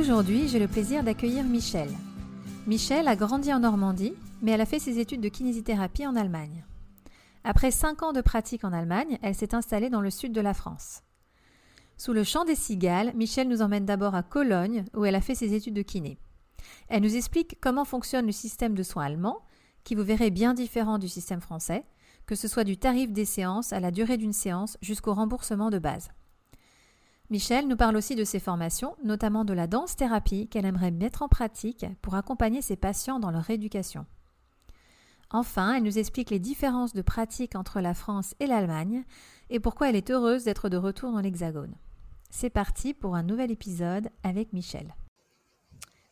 Aujourd'hui, j'ai le plaisir d'accueillir Michel. Michel a grandi en Normandie, mais elle a fait ses études de kinésithérapie en Allemagne. Après cinq ans de pratique en Allemagne, elle s'est installée dans le sud de la France. Sous le chant des cigales, Michel nous emmène d'abord à Cologne, où elle a fait ses études de kiné. Elle nous explique comment fonctionne le système de soins allemand, qui vous verrez bien différent du système français, que ce soit du tarif des séances à la durée d'une séance jusqu'au remboursement de base. Michel nous parle aussi de ses formations, notamment de la danse-thérapie qu'elle aimerait mettre en pratique pour accompagner ses patients dans leur éducation. Enfin, elle nous explique les différences de pratique entre la France et l'Allemagne et pourquoi elle est heureuse d'être de retour dans l'Hexagone. C'est parti pour un nouvel épisode avec Michel.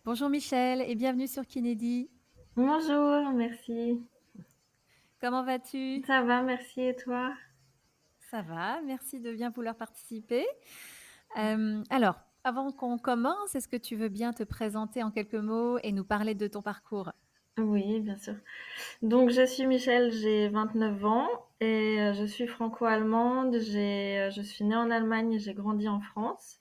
Bonjour Michel et bienvenue sur Kennedy. Bonjour, merci. Comment vas-tu? Ça va, merci et toi? Ça va, merci de bien vouloir participer. Euh, alors, avant qu'on commence, est-ce que tu veux bien te présenter en quelques mots et nous parler de ton parcours? Oui, bien sûr. Donc, je suis Michel, j'ai 29 ans et euh, je suis franco-allemande. Euh, je suis née en Allemagne et j'ai grandi en France.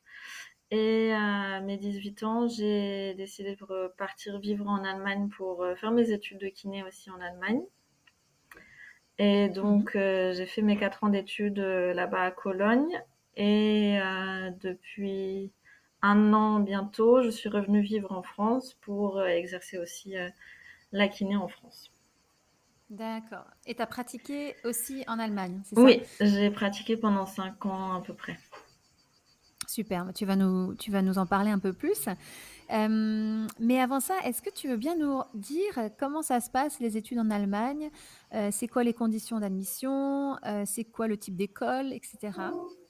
Et à mes 18 ans, j'ai décidé de partir vivre en Allemagne pour faire mes études de kiné aussi en Allemagne. Et donc, mmh j'ai fait mes 4 ans d'études là-bas à Cologne. Et euh, depuis un an bientôt, je suis revenue vivre en France pour euh, exercer aussi euh, la kiné en France. D'accord. Et tu as pratiqué aussi en Allemagne, c'est ça? Oui, j'ai pratiqué pendant cinq ans à peu près. Super, tu vas nous, tu vas nous en parler un peu plus. mais avant ça, est-ce que tu veux bien nous dire comment ça se passe les études en Allemagne? C'est quoi les conditions d'admission? C'est quoi le type d'école, etc.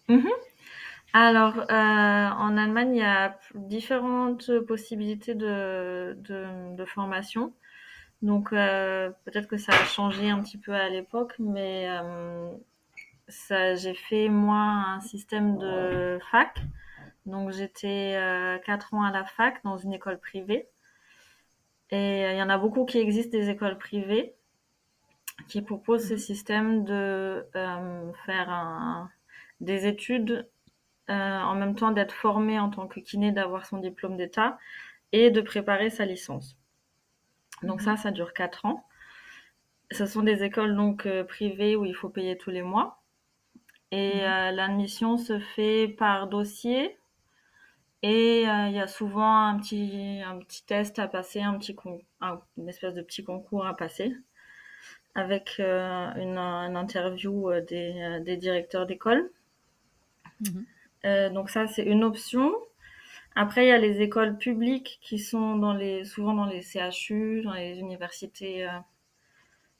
Mhm. Alors, euh, en Allemagne, il y a différentes possibilités de, de, formation. Donc, euh, peut-être que ça a changé un petit peu à l'époque, mais euh, ça, j'ai fait moi un système de fac. Donc, j'étais quatre ans à la fac dans une école privée. Et il y en a beaucoup qui existent des écoles privées qui proposent ce mhm. système de faire un des études, euh, en même temps d'être formé en tant que kiné, d'avoir son diplôme d'État et de préparer sa licence. Donc ça, mhm. ça dure quatre ans. Ce sont des écoles donc euh, privées où il faut payer tous les mois. Et mhm. euh, l'admission se fait par dossier. Et il y a souvent un petit, un petit test à passer, un petit une espèce de petit concours à passer avec une, interview des, des directeurs d'école. Euh, donc ça, c'est une option. Après, il y a les écoles publiques qui sont dans les, souvent dans les CHU, dans les universités euh,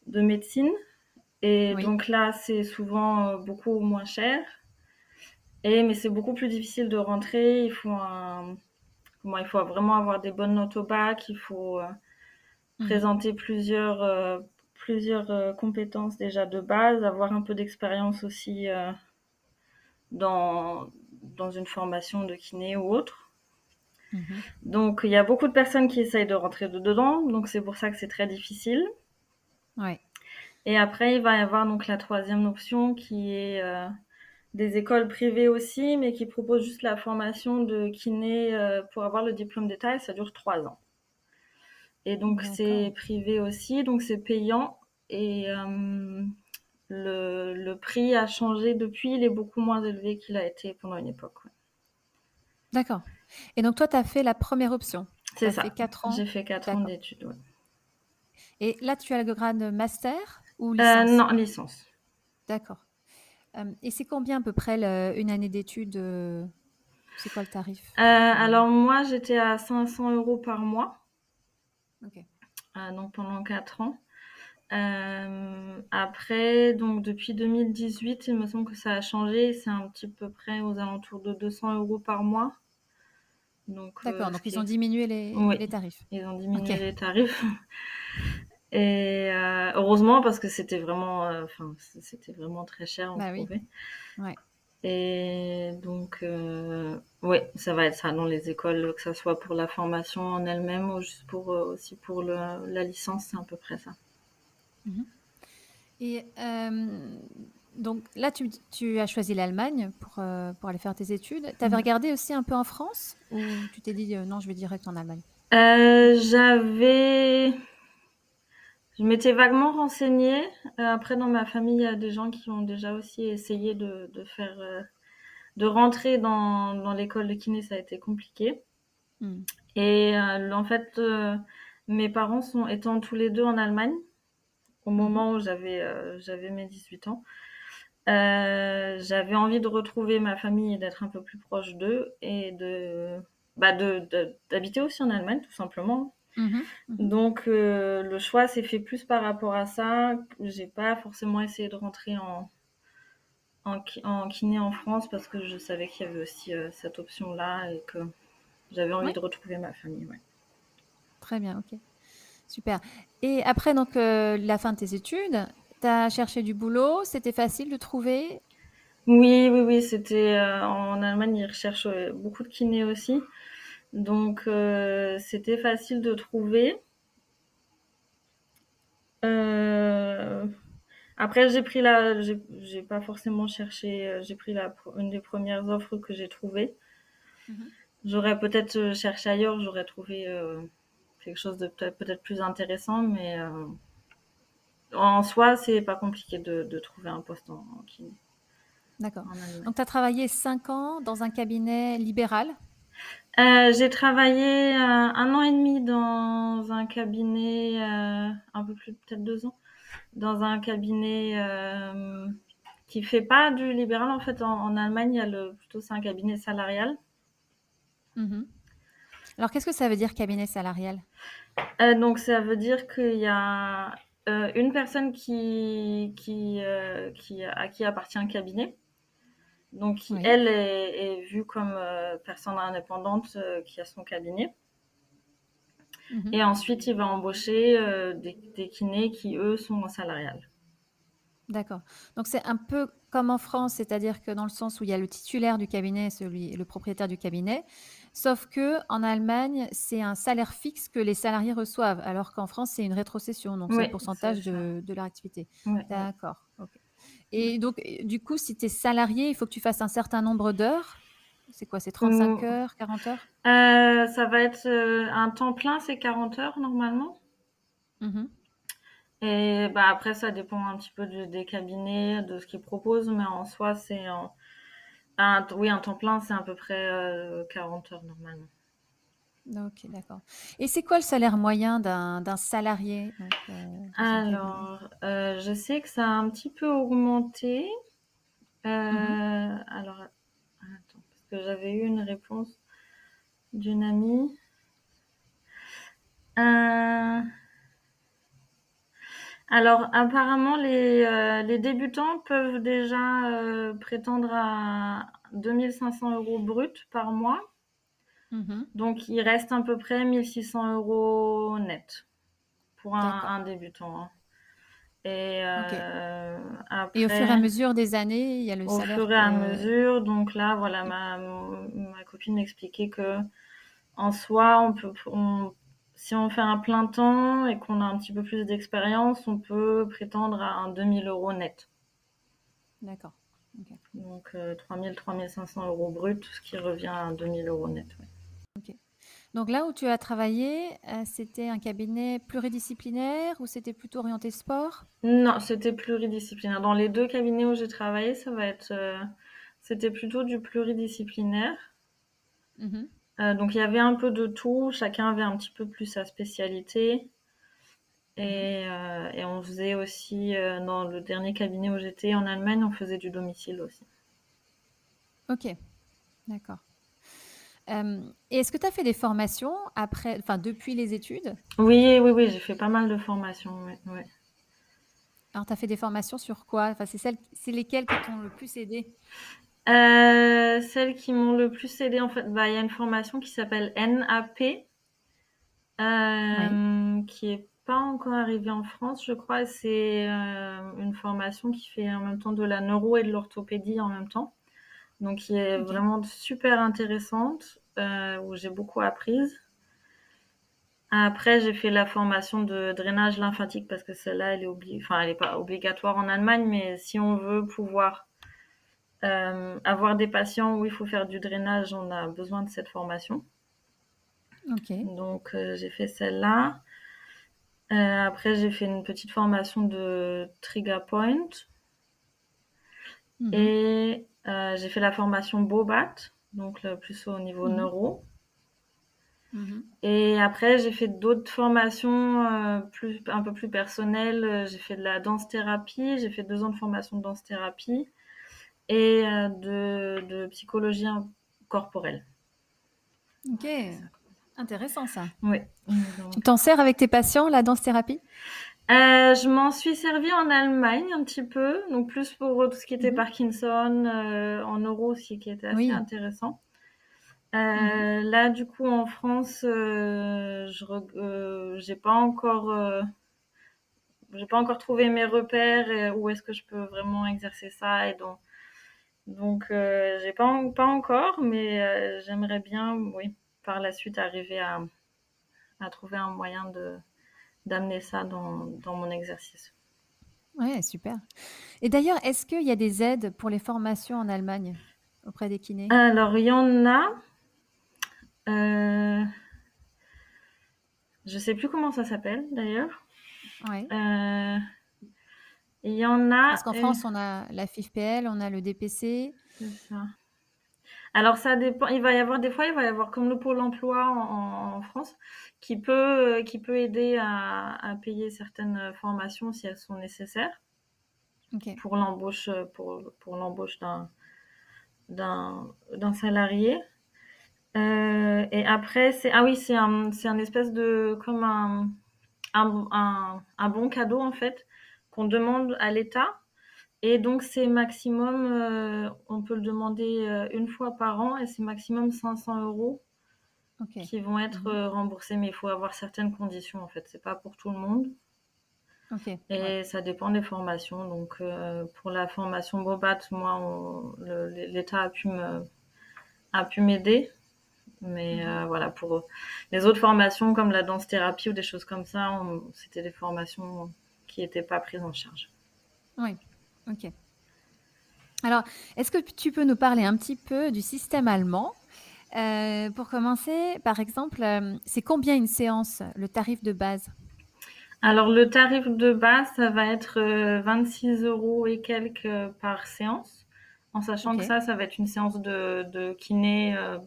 de médecine. Et donc là, c'est souvent euh, beaucoup moins cher. Et, mais c'est beaucoup plus difficile de rentrer. Il faut, un, il faut vraiment avoir des bonnes notes au bac. Il faut mhm. présenter plusieurs, plusieurs compétences déjà de base, avoir un peu d'expérience aussi dans, dans une formation de kiné ou autre. Mhm. Donc, il y a beaucoup de personnes qui essayent de rentrer dedans, donc c'est pour ça que c'est très difficile. Ouais. Et après, il va y avoir donc la troisième option qui est euh, des écoles privées aussi, mais qui proposent juste la formation de kiné euh, pour avoir le diplôme d'État et ça dure trois ans. Et donc, c'est privé aussi, donc c'est payant. Et euh, le, prix a changé depuis, il est beaucoup moins élevé qu'il a été pendant une époque. D'accord. Et donc toi, tu as fait la première option. C'est ça. J'ai fait 4 ans d'études. Et là, tu as le grade master ou euh, licence? Non, licence. D'accord. Euh, et c'est combien à peu près une année d'études euh, C'est quoi le tarif? Alors moi, j'étais à 500 euros par mois. Ok. donc pendant 4 ans. Euh, après, donc depuis 2018, il me semble que ça a changé. C'est un petit peu près aux alentours de 200 euros par mois. Donc, euh, donc ils ont diminué les, les, tarifs. Ils ont diminué les tarifs. Et euh, heureusement parce que c'était vraiment, c'était vraiment très cher, on bah. Ouais. Et donc, oui, ça va être ça dans les écoles, que ce soit pour la formation en elle-même ou juste pour aussi pour le, la licence, c'est à peu près ça. Mhm. Et euh, Donc là, tu, tu as choisi l'Allemagne pour, euh, pour aller faire tes études. Tu avais regardé aussi un peu en France ou tu t'es dit euh, non, je vais direct en Allemagne? J'avais, je m'étais vaguement renseignée. Après, dans ma famille, il y a des gens qui ont déjà aussi essayé de, de faire, de rentrer dans, dans l'école de kiné. Ça a été compliqué. Hmm. Et en fait, mes parents sont étant tous les deux en Allemagne au moment où j'avais euh, j'avais mes 18 ans. Euh, j'avais envie de retrouver ma famille et d'être un peu plus proche d'eux et de bah de, de- d'habiter aussi en Allemagne tout simplement. Mhm, mhm. Donc euh, le choix s'est fait plus par rapport à ça. J'ai pas forcément essayé de rentrer en en, ki- en kiné en France parce que je savais qu'il y avait aussi euh, cette option-là et que j'avais envie de retrouver ma famille. ouais. Très bien, ok. Super. Et après donc euh, la fin de tes études, tu as cherché du boulot, c'était facile de trouver? Oui, oui, oui, c'était euh, en Allemagne, ils recherchent euh, beaucoup de kinés aussi. Donc euh, c'était facile de trouver. Après, j'ai pris la, j'ai pas forcément cherché, j'ai pris la, une des premières offres que j'ai trouvées. Mhm. J'aurais peut-être cherché ailleurs, j'aurais trouvé quelque chose de peut-être plus intéressant, mais euh, en soi, c'est pas compliqué de, de trouver un poste en, en kiné D'accord. Donc tu as travaillé cinq ans dans un cabinet libéral? Euh, j'ai travaillé euh, un an et demi dans un cabinet, euh, un peu plus, peut-être deux ans, dans un cabinet qui fait pas du libéral. En fait, en, en Allemagne, il y a le, plutôt c'est un cabinet salarial. Mhm. Alors qu'est-ce que ça veut dire cabinet salarial? Euh, donc, ça veut dire qu'il y a euh, une personne qui, qui, euh, qui, à qui appartient un cabinet. Donc, qui, Oui. elle est, est vue comme personne indépendante qui a son cabinet. Mhm. Et ensuite, il va embaucher des, des kinés qui, eux, sont en salarial. D'accord. Donc c'est un peu comme en France, c'est-à-dire que dans le sens où il y a le titulaire du cabinet, celui, le propriétaire du cabinet, sauf que en Allemagne, c'est un salaire fixe que les salariés reçoivent, alors qu'en France, c'est une rétrocession, donc c'est Oui, le pourcentage c'est de, de leur activité. Ouais. D'accord. ok. Et donc, euh, du coup, si tu es salarié, il faut que tu fasses un certain nombre d'heures. C'est quoi C'est 35 Mm. heures, 40 heures? Euh, ça va être euh, un temps plein, c'est 40 heures normalement. Mhm. Et bah, après, ça dépend un petit peu des cabinets, de ce qu'ils proposent, mais en soi, c'est en- un, oui, un temps plein, c'est à peu près euh, 40 heures normalement. Ok, d'accord. Et c'est quoi le salaire moyen d'un salarié? Donc, euh, Alors, euh, je sais que ça a un petit peu augmenté. Euh, Mhm. alors, attends, parce que j'avais eu une réponse d'une amie. Alors, apparemment, les, euh, les débutants peuvent déjà euh, prétendre à 2500 euros brut par mois. Mhm. Donc, il reste à peu près 1600 euros net pour un, débutant. hein. Et euh, Et au fur et à mesure des années, il y a le au salaire fur et à que... mesure, donc là, voilà, ma, ma copine m'expliquait que en soi, on peut, on- si on fait un plein temps et qu'on a un petit peu plus d'expérience, on peut prétendre à un 2000 euros net. D'accord. Ok. Donc euh, 3000, 3500 euros brut, ce qui revient à un 2000 euros net. ouais. Donc là où tu as travaillé, euh, c'était un cabinet pluridisciplinaire ou c'était plutôt orienté sport? Non, c'était pluridisciplinaire. Dans les deux cabinets où j'ai travaillé, ça va être, euh, c'était plutôt du pluridisciplinaire. Mhm. Euh, donc il y avait un peu de tout, chacun avait un petit peu plus sa spécialité. Et, euh, et on faisait aussi, euh, dans le dernier cabinet où j'étais en Allemagne, on faisait du domicile aussi. Ok, d'accord. Et est-ce que tu as fait des formations après, enfin depuis les études? Oui, oui, oui, j'ai fait pas mal de formations. ouais, ouais. Alors tu as fait des formations sur quoi? Enfin, c'est lesquelles qui t'ont le plus aidé? Euh, celles qui m'ont le plus aidé, en fait, bah, il y a une formation qui s'appelle NAP, Oui. euh, qui est pas encore arrivée en France, je crois. C'est euh, une formation qui fait en même temps de la neuro et de l'orthopédie en même temps. Donc, qui est vraiment super intéressante, où j'ai beaucoup appris. Après, j'ai fait la formation de drainage lymphatique parce que celle-là, elle est obli enfin, elle est pas obligatoire en Allemagne, mais si on veut pouvoir euh, avoir des patients où il faut faire du drainage, on a besoin de cette formation. Donc, euh, j'ai fait celle-là. Euh, après, j'ai fait une petite formation de Trigger Point. Mhm. Et j'ai fait la formation Bobat, donc le plus au niveau Mhm. neuro. Mhm. Et après, j'ai fait d'autres formations euh, plus, un peu plus personnelles. J'ai fait de la danse-thérapie, j'ai fait deux ans de formation de danse-thérapie et euh, de, de psychologie corporelle. Ok. Intéressant ça. Oui. Tu t'en sers avec tes patients, la danse-thérapie Euh, je m'en suis servie en Allemagne un petit peu, donc plus pour tout ce qui était Mhm. Parkinson, euh, en neuro aussi, qui était assez Oui. intéressant. Euh, Là, du coup, en France, je j'ai pas encore, j'ai pas encore trouvé mes repères et où est-ce que je peux vraiment exercer ça et donc, donc euh, j'ai pas, en- pas encore, mais euh, j'aimerais bien, oui, par la suite arriver à, à trouver un moyen de d'amener ça dans, dans mon exercice. Ouais, super. Et d'ailleurs, est-ce qu'il y a des aides pour les formations en Allemagne auprès des kinés? Alors, il y en a. Euh, je sais plus comment ça s'appelle d'ailleurs. Ouais. Euh, Il y en a. Parce qu'en euh, France, on a la FIFPL, on a le DPC. ça. Alors, ça dépend. Il va y avoir des fois, il va y avoir comme le Pôle emploi en, en France qui peut, euh, qui peut aider à, à payer certaines formations si elles sont nécessaires pour l'embauche, pour, pour l'embauche d'un, d'un, d'un salarié. Euh, et après, c'est ah oui, c'est un, c'est un espèce de comme un, un, un, un bon cadeau en fait qu'on demande à l'État. Et donc c'est maximum, euh, on peut le demander euh, une fois par an et c'est maximum 500 euros qui vont être Mhm. euh, remboursés, mais il faut avoir certaines conditions en fait. C'est pas pour tout le monde et Ouais. ça dépend des formations. Donc euh, pour la formation Bobat, moi, l'État a pu me a pu m'aider. Mais Mhm. euh, voilà, pour les autres formations comme la danse-thérapie ou des choses comme ça, c'était des formations qui n'étaient pas prises en charge. Oui. Ok. Alors, est-ce que tu peux nous parler un petit peu du système allemand? Euh, Pour commencer, par exemple, euh, c'est combien une séance, le tarif de base? Alors le tarif de base, ça va être euh, 26 euros et quelques euh, par séance, en sachant que ça, ça va être une séance de, de kiné euh,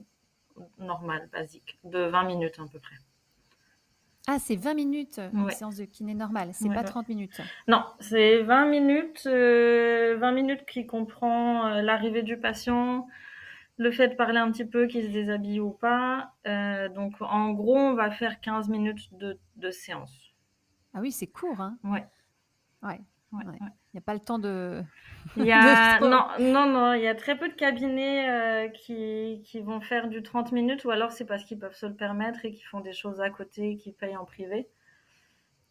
normale, basique, de 20 minutes à peu près. Ah, c'est 20 minutes, une Ouais. séance de kiné normale, c'est Ouais, pas ouais. 30 minutes. Non, c'est 20 minutes, euh, 20 minutes qui comprend euh, l'arrivée du patient, le fait de parler un petit peu, qu'il se déshabille ou pas. Euh, donc en gros, on va faire 15 minutes de, de séance. Ah oui, c'est court, hein Ouais. Ouais. Ouais, Ouais. Il n'y a pas le temps de... Il y a de trop- non non non, il y a très peu de cabinets euh, qui qui vont faire du 30 minutes ou alors c'est parce qu'ils peuvent se le permettre et qu'ils font des choses à côté qui payent en privé.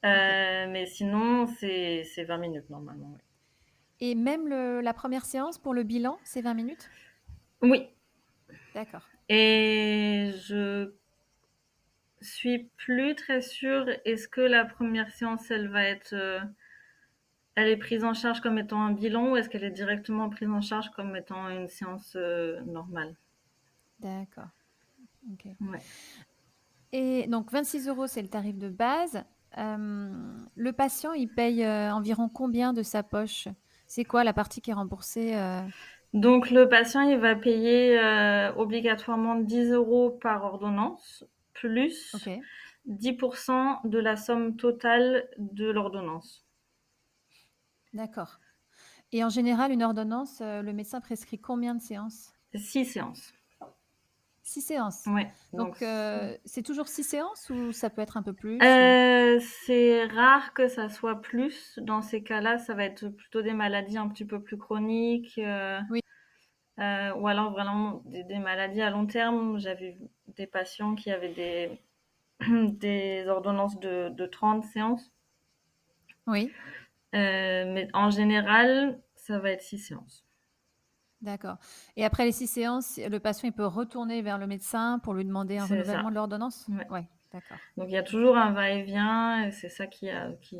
Euh, mais sinon c'est c'est 20 minutes normalement. oui. Et même le- la première séance pour le bilan, c'est 20 minutes? Oui, D'accord. et je suis plus très sûre est-ce que la première séance elle va être euh, elle est prise en charge comme étant un bilan ou est-ce qu'elle est directement prise en charge comme étant une séance euh, normale? D'accord. Ouais. Et donc 26 euros, c'est le tarif de base. Euh, le patient, il paye euh, environ combien de sa poche? C'est quoi la partie qui est remboursée Donc le patient, il va payer obligatoirement 10 euros par ordonnance, plus Ok. 10% de la somme totale de l'ordonnance. D'accord. Et en général, une ordonnance, euh, le médecin prescrit combien de séances? 6 séances. Six séances. Ouais. Donc, euh, c'est toujours six séances ou ça peut être un peu plus? Ou- Euh, c'est rare que ça soit plus. Dans ces cas-là, ça va être plutôt des maladies un petit peu plus chroniques. euh, Oui. ou alors vraiment des, des maladies à long terme. J'avais des patients qui avaient des, des ordonnances de, de 30 séances. Oui, mais en général, ça va être 6 séances. d'accord. Et après les six séances, le patient il peut retourner vers le médecin pour lui demander un renouvellement ça. de l'ordonnance? Ouais. Ouais. d'accord. Donc il y a toujours un va-et-vient et c'est ça qui a qui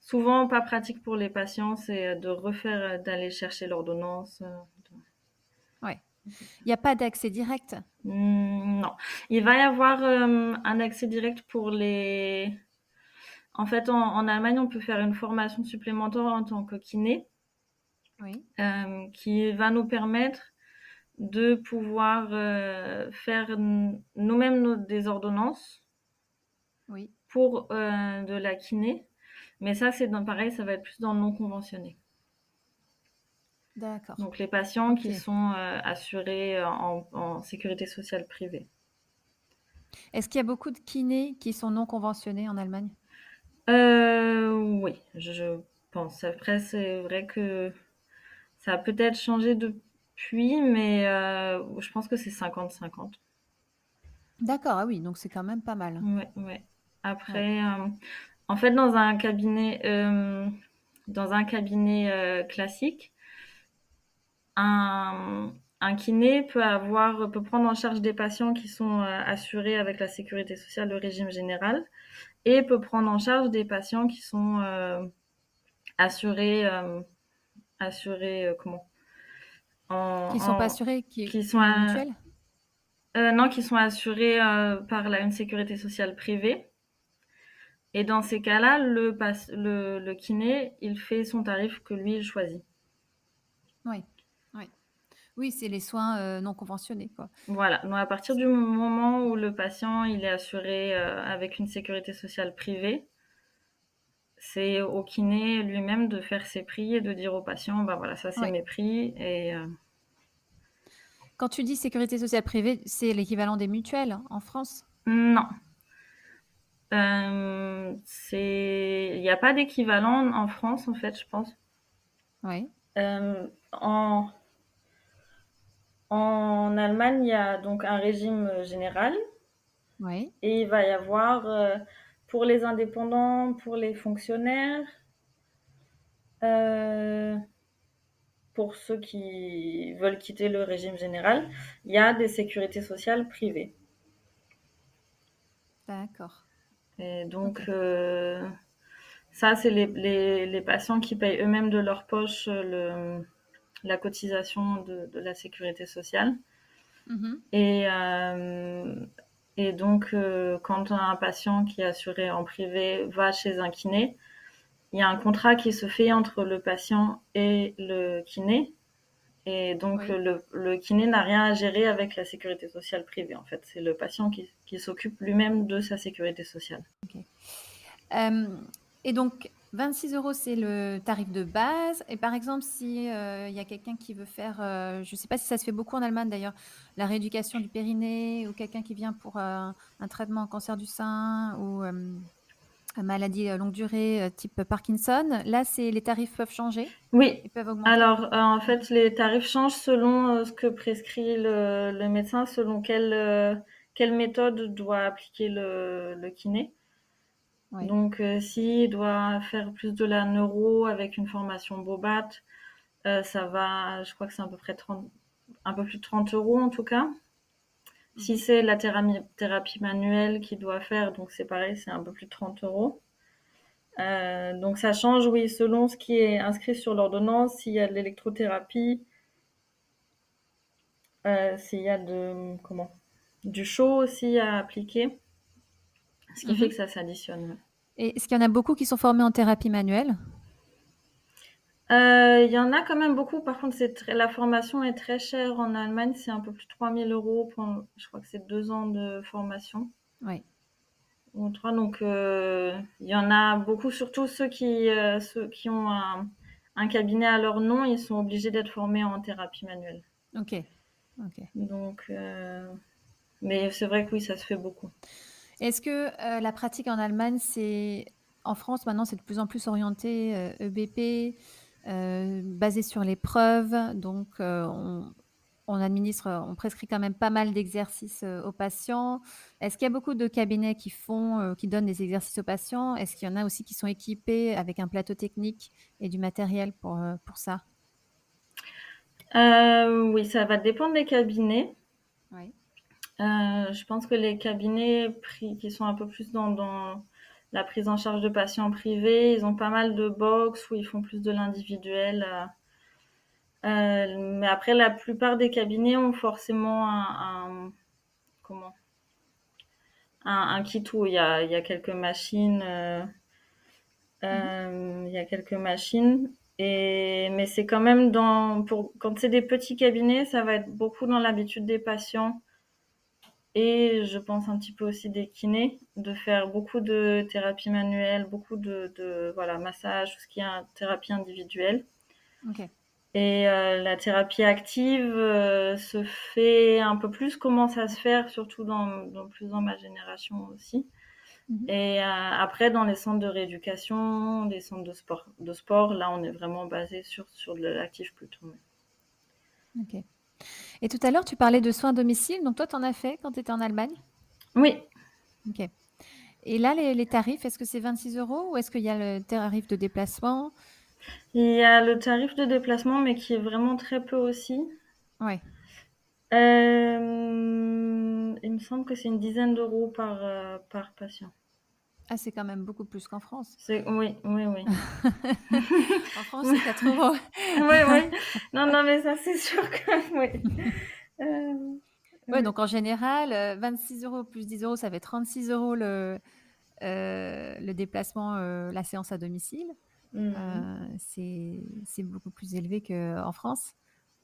souvent pas pratique pour les patients, c'est de refaire d'aller chercher l'ordonnance. euh, Ouais. Il n'y a pas d'accès direct? Hmm, non, il va y avoir euh, un accès direct pour les. En fait, en, en Allemagne, on peut faire une formation supplémentaire en tant que kiné Oui. euh, qui va nous permettre de pouvoir euh, faire nous-mêmes nos- des ordonnances Oui. pour euh, de la kiné. Mais ça, c'est pareil, ça va être plus dans le non conventionné. D'accord. Donc les patients qui sont assurés en, en sécurité sociale privée. Est-ce qu'il y a beaucoup de kinés qui sont non conventionnés en Allemagne? Euh, oui, je, pense. Après, c'est vrai que ça a peut-être changé depuis, mais euh, je pense que c'est 50-50. D'accord, ah oui, donc c'est quand même pas mal. Ouais, ouais. Après, euh, en fait, dans un cabinet, dans un cabinet classique, un, un kiné peut avoir, peut prendre en charge des patients qui sont euh, assurés avec la sécurité sociale, le régime général, et peut prendre en charge des patients qui sont euh, assurés, euh, assurés euh, comment? En, Qui sont en- pas assurés, qui, qui sont euh, non, qui sont assurés par la, une sécurité sociale privée. Et dans ces cas-là, le, le, le kiné, il fait son tarif que lui, il choisit. Oui. Oui, c'est les soins euh, non conventionnés, quoi. Voilà. Donc, à partir du moment où le patient, il est assuré euh, avec une sécurité sociale privée, c'est au kiné lui-même de faire ses prix et de dire au patient, bah voilà, ça c'est Ouais. mes prix. Et euh, Quand tu dis sécurité sociale privée, c'est l'équivalent des mutuelles en France? Non. Il n'y a pas d'équivalent en France, en fait, je pense. Oui. En... en Allemagne, il y a donc un régime général Oui. et il va y avoir euh, pour les indépendants, pour les fonctionnaires, euh, pour ceux qui veulent quitter le régime général, il y a des sécurités sociales privées. D'accord. Et donc, euh, ça, c'est les, les, les patients qui payent eux-mêmes de leur poche euh, le, la cotisation de, de la sécurité sociale. Mhm. Et, euh, et donc, euh, quand un patient qui est assuré en privé va chez un kiné, il y a un contrat qui se fait entre le patient et le kiné. Et donc, Oui. le, le kiné n'a rien à gérer avec la sécurité sociale privée, en fait. C'est le patient qui, qui s'occupe lui-même de sa sécurité sociale. Euh, et donc, 26 euros, c'est le tarif de base. Et par exemple, si euh, il y a quelqu'un qui veut faire, euh, je ne sais pas si ça se fait beaucoup en Allemagne d'ailleurs, la rééducation du périnée ou quelqu'un qui vient pour euh, un traitement en cancer du sein ou une maladie longue durée type Parkinson, là, c'est les tarifs peuvent changer, Oui, ils peuvent augmenter? Alors, en fait, les tarifs changent selon ce que prescrit le, le médecin, selon quelle, quelle méthode doit appliquer le, le kiné. Donc, euh, s'il doit faire plus de la neuro avec une formation Bobat, euh, ça va, je crois que c'est à peu près 30, un peu plus de 30 euros en tout cas. Si c'est la thérapie, thérapie manuelle qu'il doit faire, donc c'est pareil, c'est un peu plus de 30 euros. Euh, donc ça change, oui, selon ce qui est inscrit sur l'ordonnance, s'il y a de l'électrothérapie, euh, s'il y a de comment, du chaud aussi à appliquer, ce qui Mhm. fait que ça s'additionne. Et est-ce qu'il y en a beaucoup qui sont formés en thérapie manuelle? Euh, Il y en a quand même beaucoup. Par contre, très- la formation est très chère en Allemagne. C'est un peu plus de 3000 euros pour, je crois que c'est deux ans de formation. Oui. ou trois. Donc, euh, il y en a beaucoup, surtout ceux qui, euh, ceux qui ont un, un cabinet à leur nom, ils sont obligés d'être formés en thérapie manuelle. Ok. Ok. Donc, mais c'est vrai que oui, ça se fait beaucoup. Est-ce que euh, la pratique en Allemagne, c'est en France maintenant, c'est de plus en plus orienté euh, EBP, euh, basé sur les preuves. Donc, on, on administre, on prescrit quand même pas mal d'exercices aux patients. Est-ce qu'il y a beaucoup de cabinets qui font, qui donnent des exercices aux patients? Est-ce qu'il y en a aussi qui sont équipés avec un plateau technique et du matériel pour, pour ça? Oui, ça va dépendre des cabinets. Oui. Je pense que les cabinets qui sont un peu plus dans, dans la prise en charge de patients privés. Ils ont pas mal de box où ils font plus de l'individuel. Euh, euh, mais après, la plupart des cabinets ont forcément un, comment? Un, kit où il y a, il y a quelques machines. Euh, il y a quelques machines. Et, mais c'est quand même dans, pour, quand c'est des petits cabinets, ça va être beaucoup dans l'habitude des patients et je pense un petit peu aussi des kinés, de faire beaucoup de thérapie manuelle, beaucoup de, de voilà, massage, tout ce qui est thérapie individuelle. Et euh, la thérapie active euh, se fait un peu plus, commence à se faire, surtout dans, dans plus dans ma génération aussi. Mhm. Et euh, après, dans les centres de rééducation, les centres de sport, de sport, là, on est vraiment basé sur, sur de l'actif plutôt. Ok. Et tout à l'heure, tu parlais de soins à domicile. Donc, toi, tu en as fait quand tu étais en Allemagne? Oui. Ok. Et là, les, tarifs, est-ce que c'est 26 euros ou est-ce qu'il y a le tarif de déplacement? Il y a le tarif de déplacement, mais qui est vraiment très peu aussi. Oui. Euh, il me semble que c'est une dizaine d'euros par, euh, par patient. Ah, c'est quand même beaucoup plus qu'en France. Oui, oui, oui. en France, c'est 4 euros. oui, oui. Non, non, mais ça, c'est sûr que oui. Euh, oui, donc en général, 26 euh, euros plus 10 euros, ça fait 36 euros le, euh, le déplacement, la séance à domicile. Mhm. c'est beaucoup plus élevé qu'en France.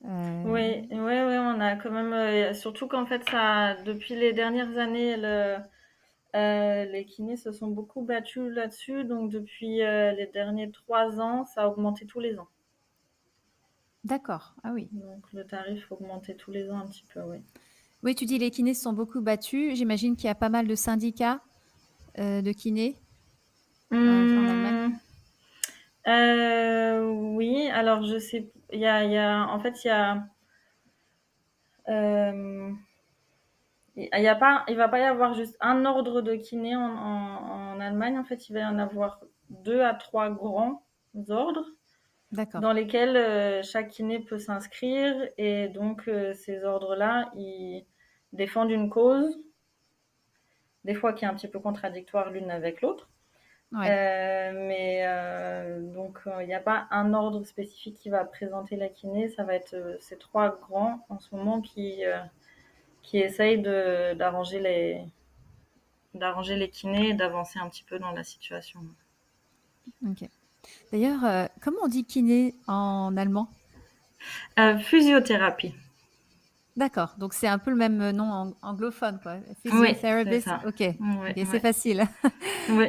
Oui, oui, oui, on a quand même, surtout qu'en fait, ça, depuis les dernières années, le euh, les kinés se sont beaucoup battus là-dessus. Donc, depuis euh, les derniers trois ans, ça a augmenté tous les ans. D'accord. Ah oui. Donc, le tarif augmenté tous les ans un petit peu, oui. Oui, tu dis les kinés se sont beaucoup battus. J'imagine qu'il y a pas mal de syndicats euh, de kinés en mmh. oui, alors je sais, il y a, y a, en fait, il y a, il y a pas, il va pas y avoir juste un ordre de kiné en, en, Allemagne. En fait, il va y en avoir deux à trois grands ordres dans lesquels euh, chaque kiné peut s'inscrire. Et donc, euh, ces ordres-là, ils défendent une cause, des fois qui est un petit peu contradictoire l'une avec l'autre. Euh, mais donc, il n'y a pas un ordre spécifique qui va présenter la kiné. Ça va être ces trois grands en ce moment qui qui essaye d'arranger les d'arranger les kinés et d'avancer un petit peu dans la situation. Ok. D'ailleurs, euh, comment on dit kiné en allemand? Euh, Physiothérapie. D'accord, donc c'est un peu le même nom anglophone, quoi. Physiotherapist, ok, c'est facile. oui.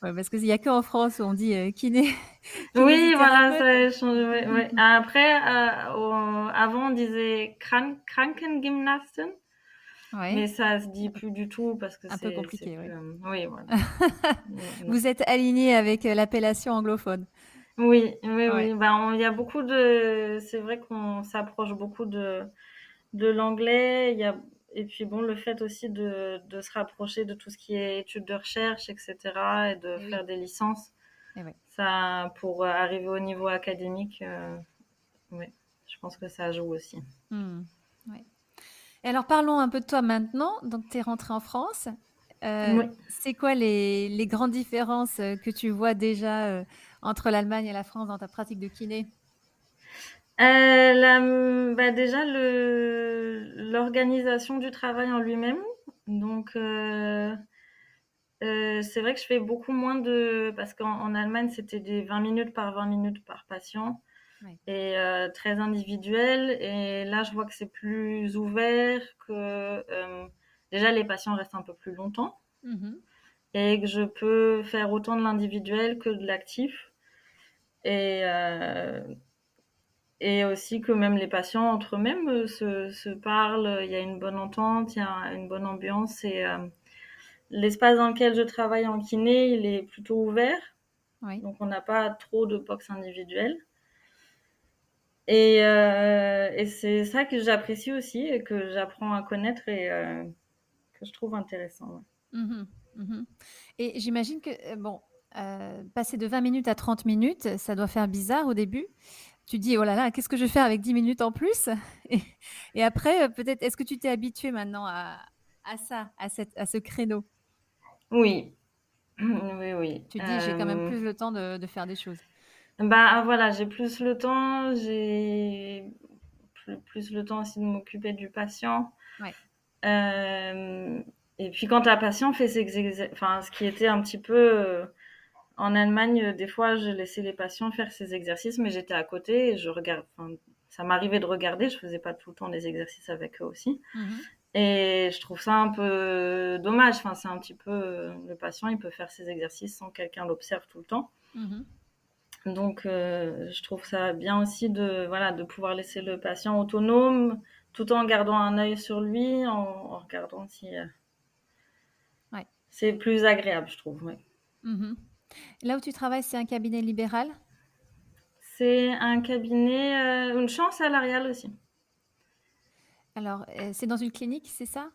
Parce qu'il n'y a qu'en France où on dit euh, kiné. oui, voilà, ça a changé. Après, avant, on disait Krank Krankengymnasten. Mais ça se dit plus du tout parce que c'est un peu compliqué. oui, voilà. Vous êtes aligné avec euh, l'appellation anglophone. Oui, oui, oui. Ben, il y a beaucoup de. C'est vrai qu'on s'approche beaucoup de de l'anglais. Il y a et puis bon, le fait aussi de, de, se rapprocher de tout ce qui est études de recherche, etc., et de faire des licences, ça, pour arriver au niveau académique, euh, oui, je pense que ça joue aussi. Mmh. Et alors parlons un peu de toi maintenant. Donc tu es rentrée en France. Euh, c'est quoi les, les, grandes différences que tu vois déjà euh, entre l'Allemagne et la France dans ta pratique de kiné? Bah Déjà, l'organisation du travail en lui-même. Donc, c'est vrai que je fais beaucoup moins de... Parce qu'en Allemagne, c'était des 20 minutes par 20 minutes par patient et euh, très individuel. Et là, je vois que c'est plus ouvert, que euh, déjà les patients restent un peu plus longtemps mmh et que je peux faire autant de l'individuel que de l'actif. Et, euh, et aussi que même les patients entre eux-mêmes se, se, parlent, il y a une bonne entente, il y a une bonne ambiance. Et l'espace dans lequel je travaille en kiné, il est plutôt ouvert. Donc on n'a pas trop de box individuelles. Et, euh, et c'est ça que j'apprécie aussi et que j'apprends à connaître et euh, que je trouve intéressant. Mmh mmh et j'imagine que, euh, bon, passer de 20 minutes à 30 minutes, ça doit faire bizarre au début. Tu dis, oh là là, qu'est-ce que je vais faire avec 10 minutes en plus? Et, après, peut-être, est-ce que tu t'es habitué maintenant à, ça, à, cette, à ce créneau? Oui, oui, oui. Tu dis, j'ai quand même plus le temps de, faire des choses. Bah voilà, j'ai plus le temps, j'ai plus, le temps aussi de m'occuper du patient. Ouais. et puis quand la patient fait ses enfin ce qui était un petit peu en Allemagne, euh, des fois, je laissais les patients faire ces exercices, mais j'étais à côté et je regarde. ça m'arrivait de regarder. Je faisais pas tout le temps des exercices avec eux aussi. Mhm. Et je trouve ça un peu dommage. Enfin, c'est un petit peu le patient, il peut faire ses exercices sans quelqu'un l'observe tout le temps. Mhm. Donc, euh, je trouve ça bien aussi de voilà de pouvoir laisser le patient autonome, tout en gardant un œil sur lui, en, regardant si euh, ouais. c'est plus agréable, je trouve. Ouais. Mhm. Là où tu travailles, c'est un cabinet libéral? C'est un cabinet, euh, une chance salariale aussi. Alors, euh, c'est dans une clinique, c'est ça?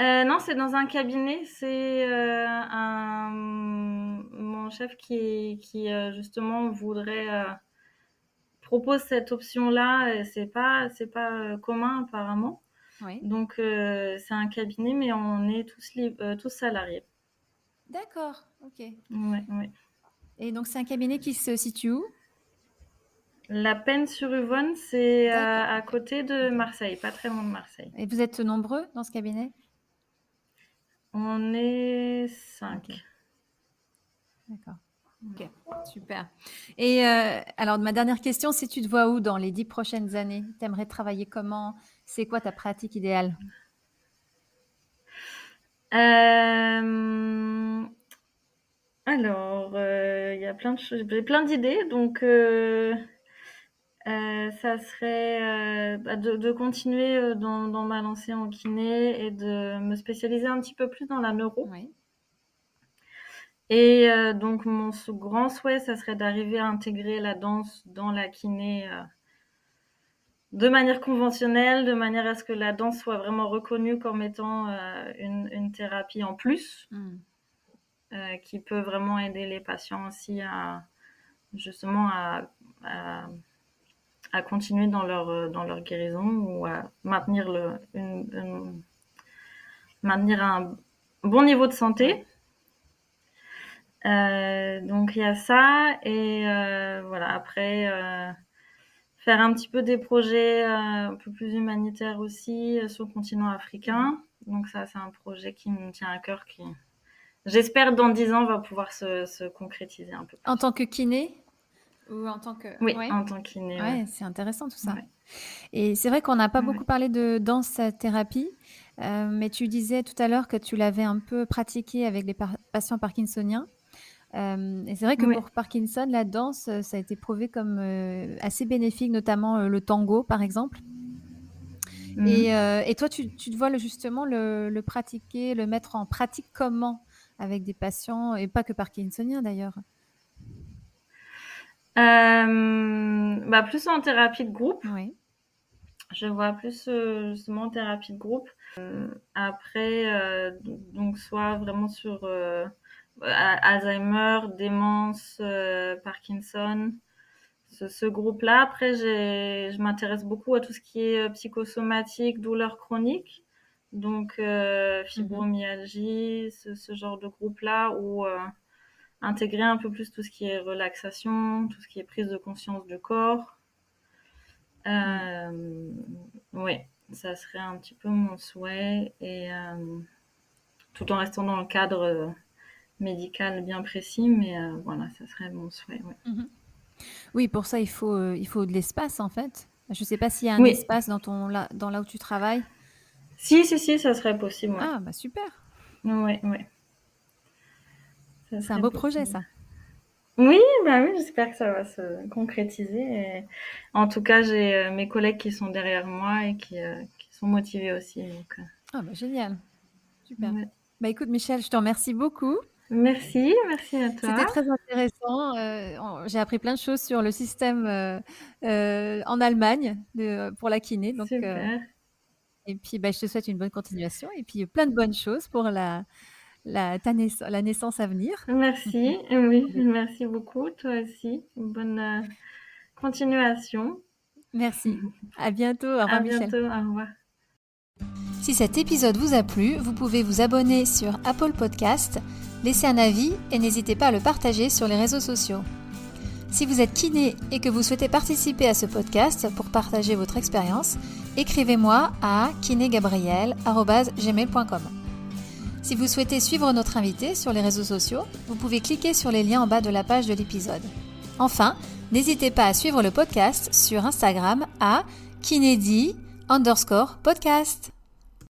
Euh, non, c'est dans un cabinet. C'est un... mon chef qui, qui justement voudrait propose cette option-là. C'est pas c'est pas commun apparemment. Oui. Donc c'est un cabinet, mais on est tous tous salariés. D'accord, ok. Ouais, ouais. Et donc, c'est un cabinet qui se situe où? La Peine sur Uvonne, c'est euh, à côté de Marseille, pas très loin de Marseille. Et vous êtes nombreux dans ce cabinet? On est cinq. D'accord. Ok, super. Et euh, alors, ma dernière question, c'est tu te vois où dans les dix prochaines années? Tu aimerais travailler comment? C'est quoi ta pratique idéale? Euh, alors, euh, il y a plein de choses, j'ai plein d'idées, donc euh, ça serait bah, de, continuer dans, ma lancée en kiné et de me spécialiser un petit peu plus dans la neuro. Et donc mon grand souhait, ça serait d'arriver à intégrer la danse dans la kiné de manière conventionnelle, de manière à ce que la danse soit vraiment reconnue comme étant euh, une, thérapie en plus, mm. euh, qui peut vraiment aider les patients aussi à justement à, à, continuer dans leur, dans leur guérison ou à maintenir, le, maintenir un bon niveau de santé. Euh, donc il y a ça et voilà après faire un petit peu des projets euh, un peu plus humanitaires aussi euh, sur le continent africain. Donc ça, c'est un projet qui me tient à cœur, qui, j'espère, dans dix ans, va pouvoir se, concrétiser un peu. En tant que kiné ou en tant que... Oui, en tant que kiné. Ouais, c'est intéressant tout ça. Et c'est vrai qu'on n'a pas beaucoup parlé de danse-thérapie, euh, mais tu disais tout à l'heure que tu l'avais un peu pratiqué avec les patients parkinsoniens. Euh, et c'est vrai que pour Parkinson, la danse, euh, ça a été prouvé comme euh, assez bénéfique, notamment le tango, par exemple. Mmh. Et, toi, tu, te vois justement le, pratiquer, le mettre en pratique comment avec des patients, et pas que parkinsoniens d'ailleurs? Bah Plus en thérapie de groupe. Oui. Je vois plus justement en thérapie de groupe. après, donc soit vraiment sur Alzheimer, démence, euh, Parkinson, ce, groupe-là. Après, je m'intéresse beaucoup à tout ce qui est euh, psychosomatique, douleur chronique, donc euh, fibromyalgie, ce, genre de groupe-là, ou intégrer un peu plus tout ce qui est relaxation, tout ce qui est prise de conscience du corps. oui, ça serait un petit peu mon souhait, et tout en restant dans le cadre médical bien précis, mais euh, voilà, ça serait mon souhait. Mhm. Oui, pour ça, il faut, euh, il faut de l'espace, en fait. Je ne sais pas s'il y a un espace dans, ton, là, dans là où tu travailles. Si, si, si, ça serait possible. Ah, bah super. Oui, oui. C'est un beau projet, ça. Oui, bah oui, j'espère que ça va se concrétiser. En tout cas, j'ai euh, mes collègues qui sont derrière moi et qui, qui sont motivés aussi. Donc... Ah, bah génial. Super. Bah écoute, Michel, je te remercie beaucoup. Merci, merci à toi. C'était très intéressant. Euh, j'ai appris plein de choses sur le système euh, euh, en Allemagne de, pour la kiné. Donc, Super. et puis, bah, je te souhaite une bonne continuation et puis plein de bonnes choses pour la, la, ta la naissance à venir. Merci, oui, merci beaucoup. Toi aussi. Bonne continuation. Merci. À bientôt. Au revoir, à bientôt. Au revoir. Si cet épisode vous a plu, vous pouvez vous abonner sur Apple Podcast, laisser un avis et n'hésitez pas à le partager sur les réseaux sociaux. Si vous êtes kiné et que vous souhaitez participer à ce podcast pour partager votre expérience, écrivez-moi à kinégabriel.gmail.com. Si vous souhaitez suivre notre invité sur les réseaux sociaux, vous pouvez cliquer sur les liens en bas de la page de l'épisode. Enfin, n'hésitez pas à suivre le podcast sur Instagram à kinédi underscore podcast.